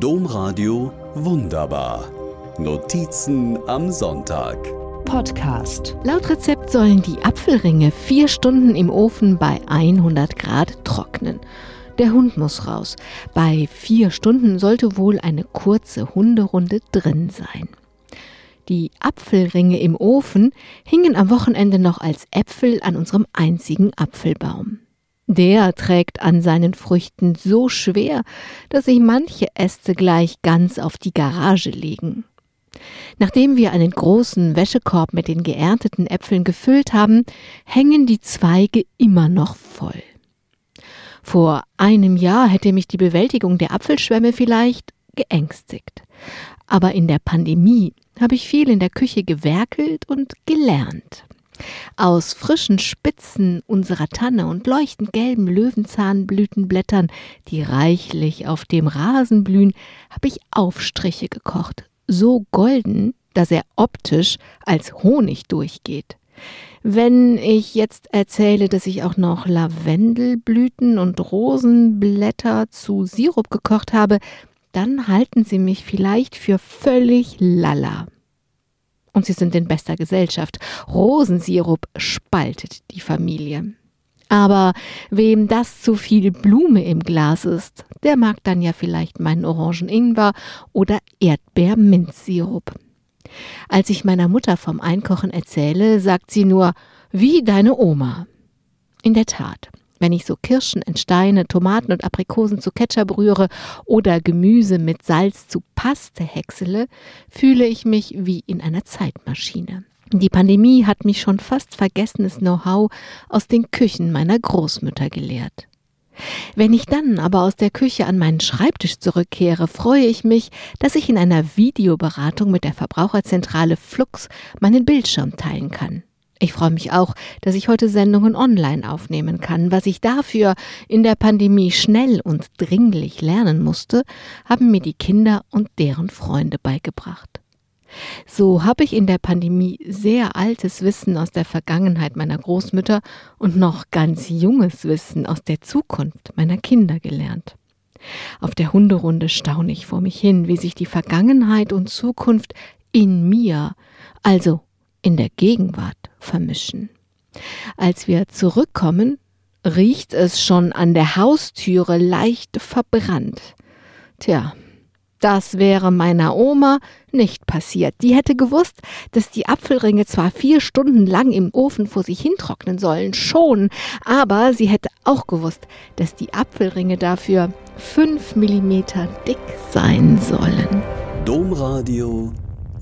Domradio Wunderbar. Notizen am Sonntag. Podcast. Laut Rezept sollen die Apfelringe vier Stunden im Ofen bei 100 Grad trocknen. Der Hund muss raus. Bei vier Stunden sollte wohl eine kurze Hunderunde drin sein. Die Apfelringe im Ofen hingen am Wochenende noch als Äpfel an unserem einzigen Apfelbaum. Der trägt an seinen Früchten so schwer, dass sich manche Äste gleich ganz auf die Garage legen. Nachdem wir einen großen Wäschekorb mit den geernteten Äpfeln gefüllt haben, hängen die Zweige immer noch voll. Vor einem Jahr hätte mich die Bewältigung der Apfelschwämme vielleicht geängstigt. Aber in der Pandemie habe ich viel in der Küche gewerkelt und gelernt. Aus frischen Spitzen unserer Tanne und leuchtend gelben Löwenzahnblütenblättern, die reichlich auf dem Rasen blühen, habe ich Aufstriche gekocht, so golden, dass er optisch als Honig durchgeht. Wenn ich jetzt erzähle, dass ich auch noch Lavendelblüten und Rosenblätter zu Sirup gekocht habe, dann halten Sie mich vielleicht für völlig lala. Und sie sind in bester Gesellschaft. Rosensirup spaltet die Familie. Aber wem das zu viel Blume im Glas ist, der mag dann ja vielleicht meinen Orangen-Ingwer oder Erdbeer-Minzsirup. Als ich meiner Mutter vom Einkochen erzähle, sagt sie nur, wie deine Oma. In der Tat, wenn ich so Kirschen in Steine, Tomaten und Aprikosen zu Ketchup rühre oder Gemüse mit Salz zu Paste häcksele, fühle ich mich wie in einer Zeitmaschine. Die Pandemie hat mich schon fast vergessenes Know-how aus den Küchen meiner Großmütter gelehrt. Wenn ich dann aber aus der Küche an meinen Schreibtisch zurückkehre, freue ich mich, dass ich in einer Videoberatung mit der Verbraucherzentrale Flux meinen Bildschirm teilen kann. Ich freue mich auch, dass ich heute Sendungen online aufnehmen kann. Was ich dafür in der Pandemie schnell und dringlich lernen musste, haben mir die Kinder und deren Freunde beigebracht. So habe ich in der Pandemie sehr altes Wissen aus der Vergangenheit meiner Großmütter und noch ganz junges Wissen aus der Zukunft meiner Kinder gelernt. Auf der Hunderunde staune ich vor mich hin, wie sich die Vergangenheit und Zukunft in mir, also in der Gegenwart, vermischen. Als wir zurückkommen, riecht es schon an der Haustüre leicht verbrannt. Tja, das wäre meiner Oma nicht passiert. Die hätte gewusst, dass die Apfelringe zwar vier Stunden lang im Ofen vor sich hintrocknen sollen, schon, aber sie hätte auch gewusst, dass die Apfelringe dafür fünf Millimeter dick sein sollen. Domradio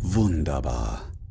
wunderbar.